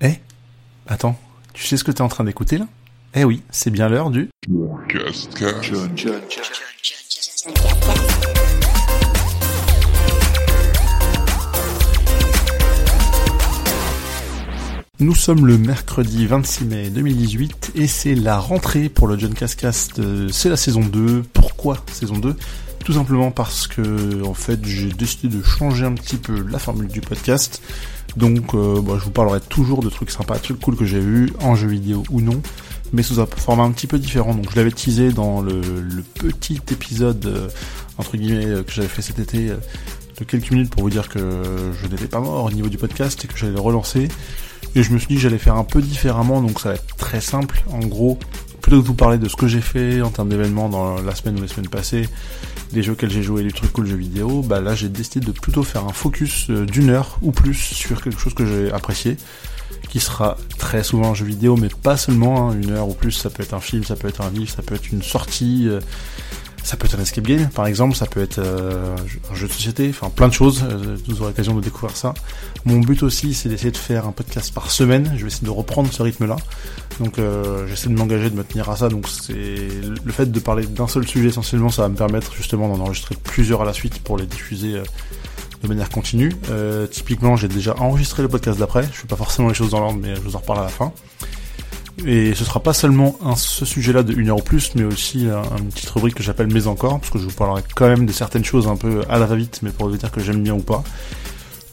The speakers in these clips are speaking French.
Eh Attends, tu sais ce que t'es en train d'écouter là? Eh oui, c'est bien l'heure du... Nous sommes le mercredi 26 mai 2018 et c'est la rentrée pour le John Cascast. C'est la saison 2. Pourquoi saison 2 Tout simplement parce que en fait j'ai décidé de changer un petit peu la formule du podcast. Donc euh, bah, je vous parlerai toujours de trucs sympas, trucs cool que j'ai vus en jeu vidéo ou non, mais sous un format un petit peu différent. Donc je l'avais teasé dans le, petit épisode euh, euh, que j'avais fait cet été de quelques minutes pour vous dire que je n'étais pas mort au niveau du podcast et que j'allais le relancer. Et je me suis dit que j'allais faire un peu différemment, donc ça va être très simple. En gros, plutôt que de vous parler de ce que j'ai fait en termes d'événements dans la semaine ou les semaines passées, des jeux auxquels j'ai joué, des trucs cool jeux vidéo, bah là j'ai décidé de plutôt faire un focus euh, d'une heure ou plus sur quelque chose que j'ai apprécié, qui sera très souvent un jeu vidéo, mais pas seulement, hein, une heure ou plus, ça peut être un film, ça peut être un livre, ça peut être une sortie, euh, ça peut être un escape game, par exemple, ça peut être euh, un jeu de société, enfin plein de choses. Euh, vous aurez l'occasion de découvrir ça. Mon but aussi, c'est d'essayer de faire un podcast par semaine. Je vais essayer de reprendre ce rythme-là. Donc, euh, j'essaie de m'engager, de me tenir à ça. Donc, c'est le fait de parler d'un seul sujet essentiellement, ça va me permettre justement d'en enregistrer plusieurs à la suite pour les diffuser de manière continue. typiquement, j'ai déjà enregistré le podcast d'après. Je fais pas forcément les choses dans l'ordre, mais je vous en reparle à la fin. Et ce sera pas seulement ce sujet-là de une heure ou plus, mais aussi une petite rubrique que j'appelle Mais encore, parce que je vous parlerai quand même de certaines choses un peu à la va-vite, mais pour vous dire que j'aime bien ou pas.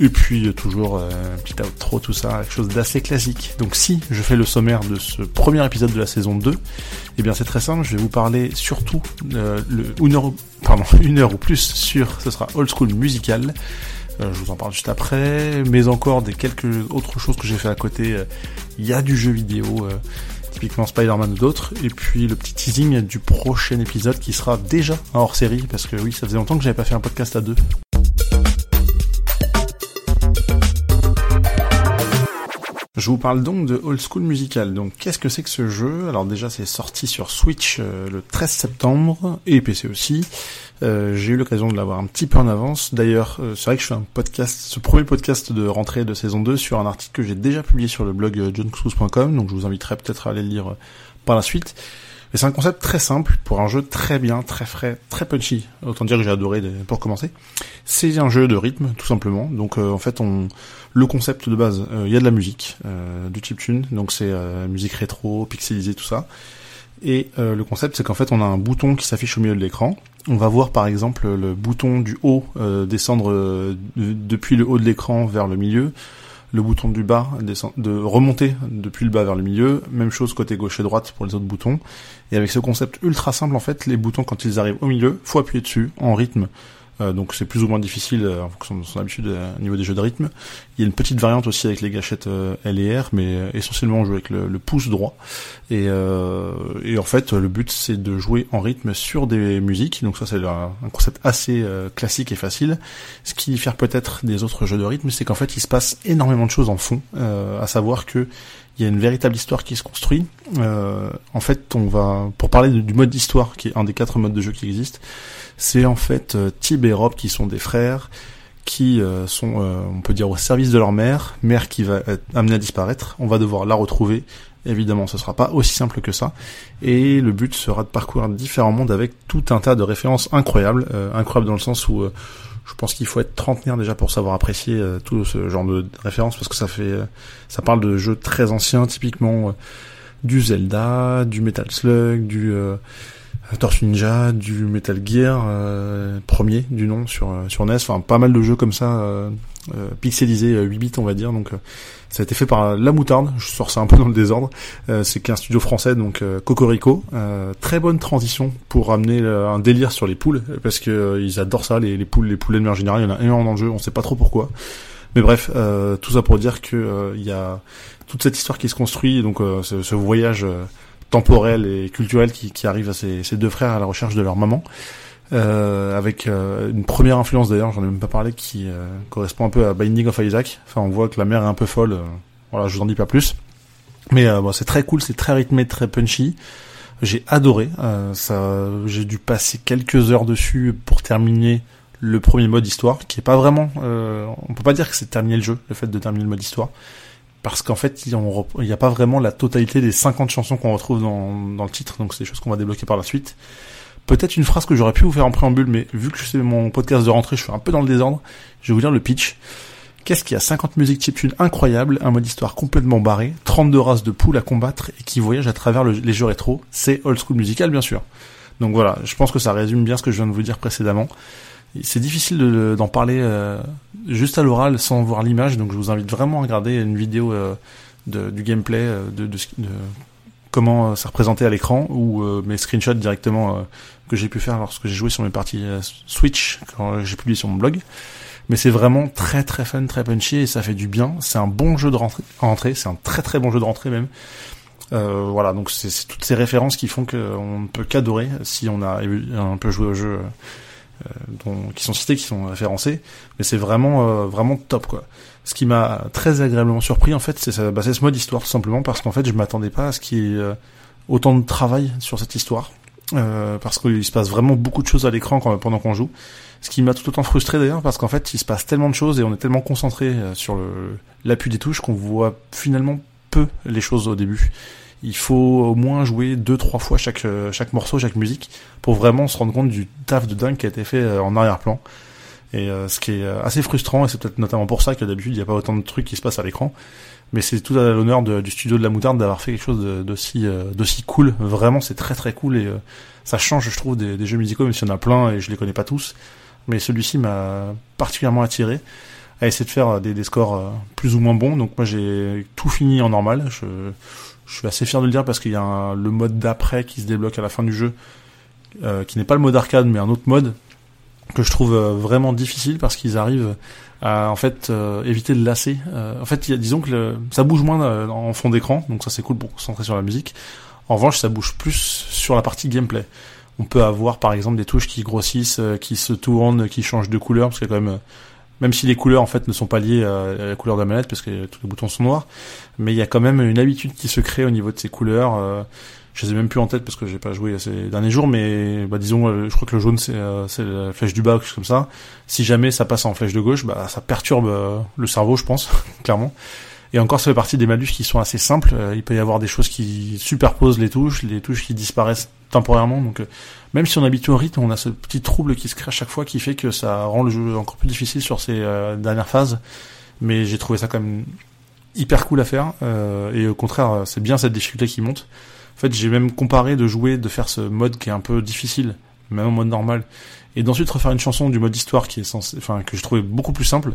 Et puis toujours euh, un petit outro, tout ça, quelque chose d'assez classique. Donc si je fais le sommaire de ce premier épisode de la saison 2, eh bien c'est très simple, je vais vous parler surtout euh, le, une, heure, pardon, une heure ou plus sur, ce sera old school musical, euh, je vous en parle juste après, mais encore des quelques autres choses que j'ai fait à côté. Euh, il y a du jeu vidéo, euh, typiquement Spider-Man ou d'autres, et puis le petit teasing du prochain épisode qui sera déjà hors série, parce que oui, ça faisait longtemps que j'avais pas fait un podcast à deux. Je vous parle donc de Old School Musical. Donc qu'est-ce que c'est que ce jeu? Alors déjà c'est sorti sur Switch le 13 septembre et PC aussi. Euh, j'ai eu l'occasion de l'avoir un petit peu en avance. D'ailleurs, euh, c'est vrai que je fais un podcast, ce premier podcast de rentrée de saison 2 sur un article que j'ai déjà publié sur le blog euh, johncruise.com, donc je vous inviterai peut-être à aller le lire par la suite. Mais c'est un concept très simple pour un jeu très bien, très frais, très punchy. Autant dire que j'ai adoré pour commencer. C'est un jeu de rythme, tout simplement. Donc en fait, on le concept de base, il y a de la musique, du chiptune, donc c'est musique rétro, pixelisée, tout ça. Et le concept, c'est qu'en fait, on a un bouton qui s'affiche au milieu de l'écran. On va voir par exemple le bouton du haut euh, descendre euh, depuis le haut de l'écran vers le milieu, le bouton du bas de remonter depuis le bas vers le milieu, même chose côté gauche et droite pour les autres boutons. Et avec ce concept ultra simple en fait, les boutons quand ils arrivent au milieu, faut appuyer dessus en rythme. euh, donc c'est plus ou moins difficile euh, en fonction de son habitude euh, au niveau des jeux de rythme. Il y a une petite variante aussi avec les gâchettes L et R, mais essentiellement on joue avec le, pouce droit. Et, et, en fait le but c'est de jouer en rythme sur des musiques. Donc ça c'est un, concept assez classique et facile. Ce qui diffère peut-être des autres jeux de rythme, c'est qu'en fait il se passe énormément de choses en fond, à savoir que il y a une véritable histoire qui se construit. en fait, on va pour parler du mode d'histoire, qui est un des quatre modes de jeu qui existent, c'est en fait euh, Tib et Rob qui sont des frères qui euh, sont, euh, on peut dire, au service de leur mère, mère qui va être amenée à disparaître. On va devoir la retrouver. Évidemment, ce sera pas aussi simple que ça. Et le but sera de parcourir différents mondes avec tout un tas de références incroyables. incroyables dans le sens où je pense qu'il faut être trentenaire déjà pour savoir apprécier tout ce genre de références parce que ça fait, ça parle de jeux très anciens, typiquement du Zelda, du Metal Slug, du Tortue Ninja, du Metal Gear, euh, premier du nom sur euh, sur NES, enfin pas mal de jeux comme ça euh, euh pixelisés 8 bits on va dire. Donc ça a été fait par La Moutarde, je sors ça un peu dans le désordre. c'est qu'un studio français donc Cocorico. très bonne transition pour amener un délire sur les poules parce que ils adorent ça les, les poules, les poulets de manière générale, il y en a énormément dans le jeu, on sait pas trop pourquoi. Mais bref, tout ça pour dire que il y a toute cette histoire qui se construit donc ce, ce, voyage temporel et culturel qui, qui arrive à ces, deux frères à la recherche de leur maman. Euh, avec euh, une première influence d'ailleurs, j'en ai même pas parlé, qui euh, correspond un peu à Binding of Isaac. Enfin, on voit que la mère est un peu folle. Euh, voilà, je vous en dis pas plus. Mais bon, c'est très cool, c'est très rythmé, très punchy. J'ai adoré. ça, j'ai dû passer quelques heures dessus pour terminer le premier mode histoire, qui est pas vraiment. on peut pas dire que c'est terminer le jeu, le fait de terminer le mode histoire parce qu'en fait, il n'y a pas vraiment la totalité des 50 chansons qu'on retrouve dans le titre, donc c'est des choses qu'on va débloquer par la suite. Peut-être une phrase que j'aurais pu vous faire en préambule, mais vu que c'est mon podcast de rentrée, je suis un peu dans le désordre, je vais vous lire le pitch. Qu'est-ce qu'il y a? 50 musiques chiptunes incroyables, un mode histoire complètement barré, 32 races de poules à combattre et qui voyagent à travers les jeux rétro. C'est old school musical, bien sûr. Donc voilà, je pense que ça résume bien ce que je viens de vous dire précédemment. C'est difficile d'en parler euh, juste à l'oral sans voir l'image, donc je vous invite vraiment à regarder une vidéo euh, du gameplay, euh, de, de, comment c'est représenté à l'écran, ou mes screenshots directement que j'ai pu faire lorsque j'ai joué sur mes parties Switch, quand j'ai publié sur mon blog. Mais c'est vraiment très très fun, très punchy, et ça fait du bien. C'est un bon jeu de rentrée, c'est un très très bon jeu de rentrée même. Euh, voilà, donc c'est toutes ces références qui font qu'on ne peut qu'adorer si on a un peu joué au jeu euh, dont, qui sont cités, qui sont référencés, mais c'est vraiment euh, vraiment top quoi. Ce qui m'a très agréablement surpris en fait, c'est bah, ce mode histoire tout simplement parce qu'en fait je m'attendais pas à ce qu'il y ait euh, autant de travail sur cette histoire, parce qu'il se passe vraiment beaucoup de choses à l'écran pendant qu'on joue. Ce qui m'a tout autant frustré d'ailleurs parce qu'en fait il se passe tellement de choses et on est tellement concentré sur l'appui des touches qu'on voit finalement peu les choses au début il faut au moins jouer deux trois fois chaque euh, morceau, chaque musique pour vraiment se rendre compte du taf de dingue qui a été fait euh, en arrière-plan. Et euh, ce qui est assez frustrant, et c'est peut-être notamment pour ça que d'habitude il n'y a pas autant de trucs qui se passent à l'écran. Mais c'est tout à l'honneur du studio de la moutarde d'avoir fait quelque chose d'aussi d'aussi cool. Vraiment, c'est très très cool et ça change, je trouve, des, jeux musicaux, même s'il y en a plein et je les connais pas tous. Mais celui-ci m'a particulièrement attiré à essayer de faire des, des scores plus ou moins bons. Donc moi j'ai tout fini en normal. Je, je suis assez fier de le dire parce qu'il y a le mode d'après qui se débloque à la fin du jeu, euh, qui n'est pas le mode arcade mais un autre mode que je trouve euh, vraiment difficile parce qu'ils arrivent à en fait euh, éviter de lasser. en fait, disons que ça bouge moins en fond d'écran, donc ça c'est cool pour concentrer sur la musique. En revanche, ça bouge plus sur la partie gameplay. On peut avoir par exemple des touches qui grossissent, qui se tournent, qui changent de couleur, parce qu'il y a quand même même si les couleurs en fait ne sont pas liées à la couleur de la manette parce que tous les boutons sont noirs, mais il y a quand même une habitude qui se crée au niveau de ces couleurs. Euh, je les ai même plus en tête parce que j'ai pas joué ces derniers jours, mais bah, disons, euh, je crois que le jaune c'est euh, la flèche du bas quelque chose comme ça. Si jamais ça passe en flèche de gauche, bah ça perturbe le cerveau, je pense, clairement. Et encore, ça fait partie des malus qui sont assez simples. il peut y avoir des choses qui superposent les touches, les touches qui disparaissent temporairement. Donc, même si on habitue au rythme, on a ce petit trouble qui se crée à chaque fois qui fait que ça rend le jeu encore plus difficile sur ces dernières phases. Mais j'ai trouvé ça quand même hyper cool à faire euh, et au contraire c'est bien cette difficulté qui monte. En fait j'ai même comparé de jouer, de faire ce mode qui est un peu difficile, même en mode normal, et d'ensuite refaire une chanson du mode histoire qui est enfin que je trouvais beaucoup plus simple.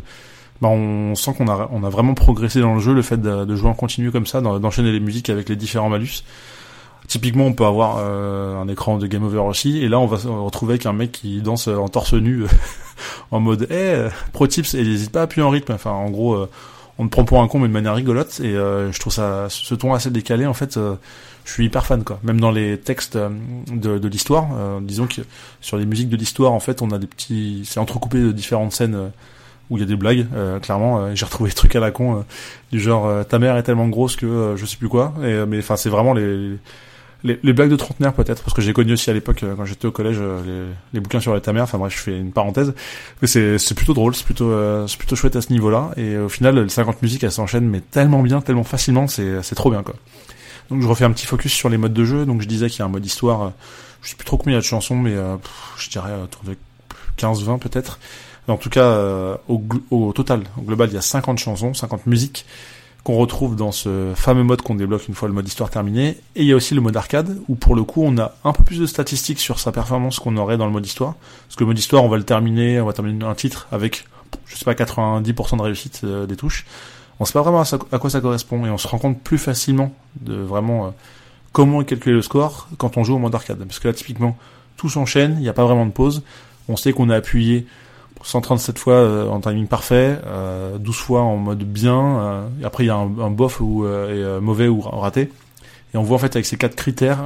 Bah on sent qu'on a on a vraiment progressé dans le jeu, le fait de, jouer en continu comme ça, d'enchaîner les musiques avec les différents malus. Typiquement, on peut avoir euh, un écran de game over aussi, et là, on va se retrouver avec un mec qui danse en torse nu, en mode, eh, pro tips, et n'hésite pas à appuyer en rythme. Enfin, en gros, euh, on te prend pour un con mais de manière rigolote et euh, je trouve ça ce ton assez décalé en fait euh, je suis hyper fan quoi. Même dans les textes euh, de, de l'histoire disons que sur les musiques de l'histoire en fait on a des petits c'est entrecoupé de différentes scènes où il y a des blagues clairement j'ai retrouvé des trucs à la con du genre ta mère est tellement grosse que je sais plus quoi et mais enfin c'est vraiment les les, les, blagues de trentenaire peut-être parce que j'ai connu aussi à l'époque euh, quand j'étais au collège euh, les, les, bouquins sur ta mère enfin bref je fais une parenthèse. C'est plutôt drôle c'est plutôt euh, c'est plutôt chouette à ce niveau-là. Et au final les 50 musiques elles s'enchaînent mais tellement bien tellement facilement c'est c'est trop bien quoi. Donc je refais un petit focus sur les modes de jeu. Donc je disais qu'il y a un mode histoire je sais plus trop combien il y a de chansons mais je dirais autour de 15 20 peut-être. En tout cas au, au total au global il y a 50 chansons 50 musiques qu'on retrouve dans ce fameux mode qu'on débloque une fois le mode histoire terminé. Et il y a aussi le mode arcade, où pour le coup on a un peu plus de statistiques sur sa performance qu'on aurait dans le mode histoire. Parce que le mode histoire, on va le terminer, on va terminer un titre avec, je sais pas, 90% de réussite euh, des touches. On sait pas vraiment à, quoi ça correspond, et on se rend compte plus facilement de vraiment euh, comment calculer le score quand on joue au mode arcade. Parce que là, typiquement, tout s'enchaîne, il n'y a pas vraiment de pause. On sait qu'on a appuyé 137 fois euh, en timing parfait, euh, 12 fois en mode bien, euh, après il y a un, un bof ou euh, mauvais ou raté. Et on voit en fait avec ces quatre critères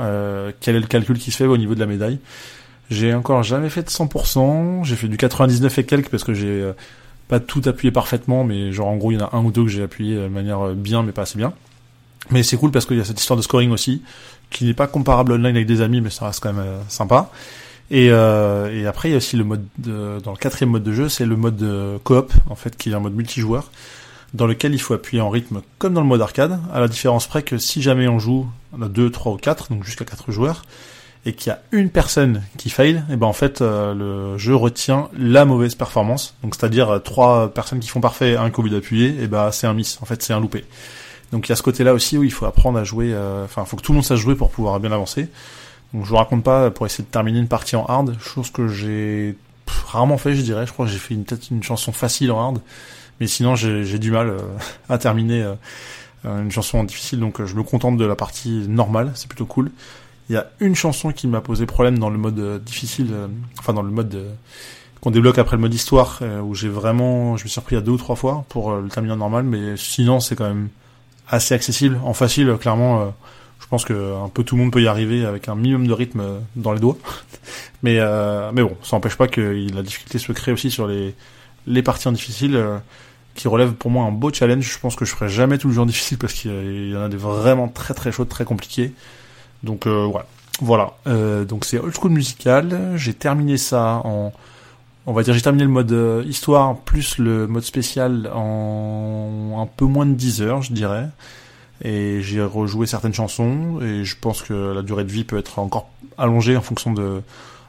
quel est le calcul qui se fait au niveau de la médaille. J'ai encore jamais fait de 100%, j'ai fait du 99 et quelques parce que j'ai pas tout appuyé parfaitement, mais genre en gros il y en a un ou deux que j'ai appuyé de manière bien mais pas assez bien. Mais c'est cool parce qu'il y a cette histoire de scoring aussi, qui n'est pas comparable online avec des amis, mais ça reste quand même sympa. Et, euh, et après, il y a aussi le mode de, dans le quatrième mode de jeu, c'est le mode de coop en fait, qui est un mode multijoueur. dans lequel il faut appuyer en rythme comme dans le mode arcade, à la différence près que si jamais on joue à 2, 3 ou 4, donc jusqu'à 4 joueurs, et qu'il y a une personne qui fail, et ben en fait euh, le jeu retient la mauvaise performance. Donc c'est-à-dire euh, trois personnes qui font parfait, un qui oublie d'appuyer, et ben c'est un miss. En fait c'est un loupé. Donc il y a ce côté-là aussi où il faut apprendre à jouer. Euh, enfin, il faut que tout le monde sache jouer pour pouvoir bien avancer. Donc je vous raconte pas pour essayer de terminer une partie en hard, chose que j'ai rarement fait, je dirais. Je crois que j'ai fait peut-être une chanson facile en hard, mais sinon j'ai du mal à terminer une chanson difficile. Donc je me contente de la partie normale, c'est plutôt cool. Il y a une chanson qui m'a posé problème dans le mode euh, difficile, euh, enfin dans le mode euh, qu'on débloque après le mode histoire, où j'ai vraiment, je me suis repris à deux ou trois fois pour le terminer en normal, mais sinon c'est quand même assez accessible. En facile, clairement, je pense que un peu tout le monde peut y arriver avec un minimum de rythme dans les doigts. mais mais bon, ça n'empêche pas que la difficulté se crée aussi sur les les parties en difficile. qui relèvent pour moi un beau challenge. Je pense que je ferai jamais tout le en difficile parce qu'il y en a des vraiment très très chaudes, très compliquées. Donc euh, voilà. Voilà. Euh, donc c'est old school musical. J'ai terminé ça en on va dire j'ai terminé le mode euh, histoire plus le mode spécial en un peu moins de 10 heures, je dirais. Et j'ai rejoué certaines chansons et je pense que la durée de vie peut être encore allongée en fonction de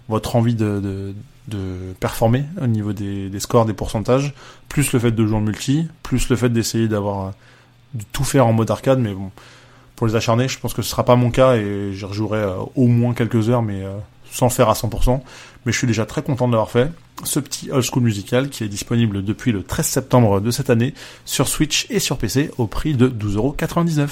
votre envie de, de, de performer au niveau des, des, scores, des pourcentages, plus le fait de jouer en multi, plus le fait d'essayer d'avoir de tout faire en mode arcade, mais bon, pour les acharner. Je pense que ce sera pas mon cas et j'y rejouerai euh, au moins quelques heures, mais euh, sans le faire à 100%. Mais je suis déjà très content de l'avoir fait. Ce petit old school musical qui est disponible depuis le 13 septembre de cette année sur Switch et sur PC au prix de 12,99€.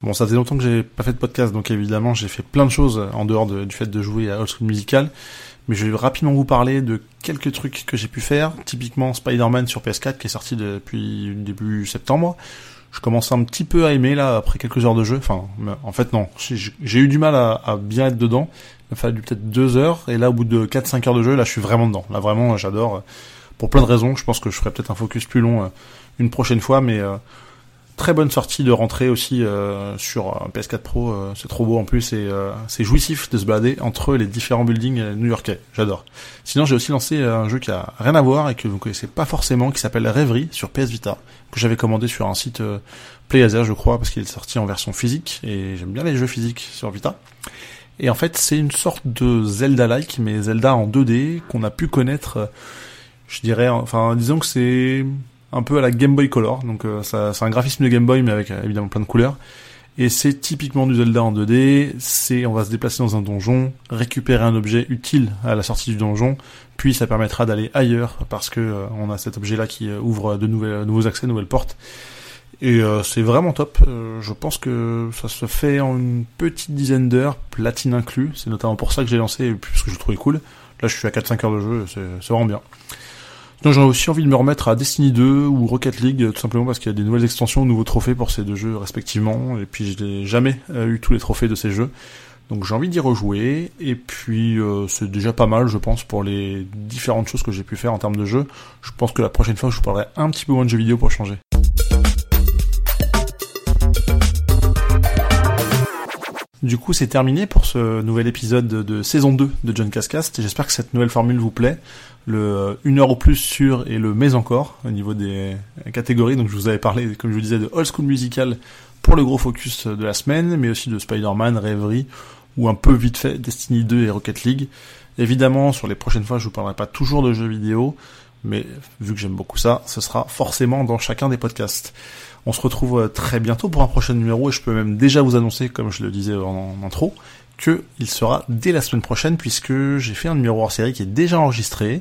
Bon, ça faisait longtemps que j'ai pas fait de podcast, donc évidemment j'ai fait plein de choses en dehors du fait de jouer à Old School Musical mais je vais rapidement vous parler de quelques trucs que j'ai pu faire. Typiquement Spider-Man sur PS4 qui est sorti depuis début septembre. Je commence un petit peu à aimer là après quelques heures de jeu. Enfin, en fait non, j'ai eu du mal à, bien être dedans. Il m'a fallu peut-être deux heures et là au bout de 4-5 heures de jeu, là je suis vraiment dedans. Là vraiment j'adore. Pour plein de raisons, je pense que je ferai peut-être un focus plus long euh, une prochaine fois, mais euh, Très bonne sortie de rentrée aussi euh, sur un PS4 Pro, euh, c'est trop beau en plus et euh, c'est jouissif de se balader entre les différents buildings new-yorkais, j'adore. Sinon j'ai aussi lancé un jeu qui a rien à voir et que vous connaissez pas forcément, qui s'appelle Rêverie sur PS Vita, que j'avais commandé sur un site PlayAsia je crois, parce qu'il est sorti en version physique et j'aime bien les jeux physiques sur Vita. Et en fait c'est une sorte de Zelda-like, mais Zelda en 2D qu'on a pu connaître, je dirais, enfin disons que c'est un peu à la Game Boy Color. Donc euh, ça, c'est un graphisme de Game Boy mais avec euh, évidemment plein de couleurs. Et c'est typiquement du Zelda en 2D. C'est on va se déplacer dans un donjon, récupérer un objet utile à la sortie du donjon, puis ça permettra d'aller ailleurs parce que euh, on a cet objet là qui ouvre de nouvelles, nouveaux accès, de nouvelles portes. Et c'est vraiment top. je pense que ça se fait en une petite dizaine d'heures, platine inclus. C'est notamment pour ça que j'ai lancé, puisque je le trouvais cool. Là, je suis à 4-5 heures de jeu, c'est vraiment bien. Donc j'ai aussi envie de me remettre à Destiny 2 ou Rocket League, tout simplement parce qu'il y a des nouvelles extensions, nouveaux trophées pour ces deux jeux respectivement, et puis je n'ai jamais euh, eu tous les trophées de ces jeux. Donc j'ai envie d'y rejouer, et puis euh, c'est déjà pas mal, je pense, pour les différentes choses que j'ai pu faire en termes de jeu. Je pense que la prochaine fois, je vous parlerai un petit peu moins de jeux vidéo pour changer. Du coup, c'est terminé pour ce nouvel épisode de saison 2 de John Cascast. J'espère que cette nouvelle formule vous plaît. Le euh, une heure ou plus sur et le mais encore au niveau des catégories. Donc je vous avais parlé, comme je vous disais, de old school musical pour le gros focus de la semaine, mais aussi de Spider-Man, Rêverie ou un peu vite fait Destiny 2 et Rocket League. Évidemment, sur les prochaines fois, je vous parlerai pas toujours de jeux vidéo, mais vu que j'aime beaucoup ça, ce sera forcément dans chacun des podcasts. On se retrouve euh, très bientôt pour un prochain numéro et je peux même déjà vous annoncer, comme je le disais en, intro, que il sera dès la semaine prochaine puisque j'ai fait un numéro hors série qui est déjà enregistré.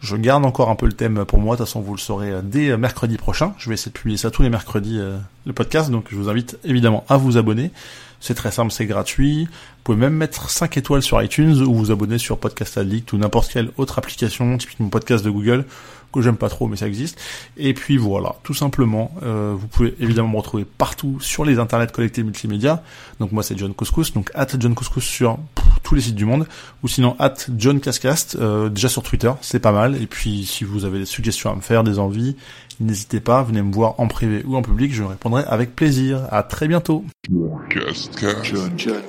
Je garde encore un peu le thème pour moi, de toute façon vous le saurez euh, dès euh, mercredi prochain. Je vais essayer de publier ça tous les mercredis, le podcast, donc je vous invite évidemment à vous abonner. C'est très simple, c'est gratuit. Vous pouvez même mettre 5 étoiles sur iTunes ou vous abonner sur Podcast Addict ou n'importe quelle autre application, typiquement podcast de Google que j'aime pas trop, mais ça existe. Et puis voilà, tout simplement, euh, vous pouvez évidemment me retrouver partout sur les internets collectés multimédia. Donc moi c'est John Couscous, donc at John Couscous sur tous les sites du monde, ou sinon at John Cascast, euh, déjà sur Twitter, c'est pas mal. Et puis si vous avez des suggestions à me faire, des envies, n'hésitez pas, venez me voir en privé ou en public, je répondrai avec plaisir. À très bientôt. John, John, John,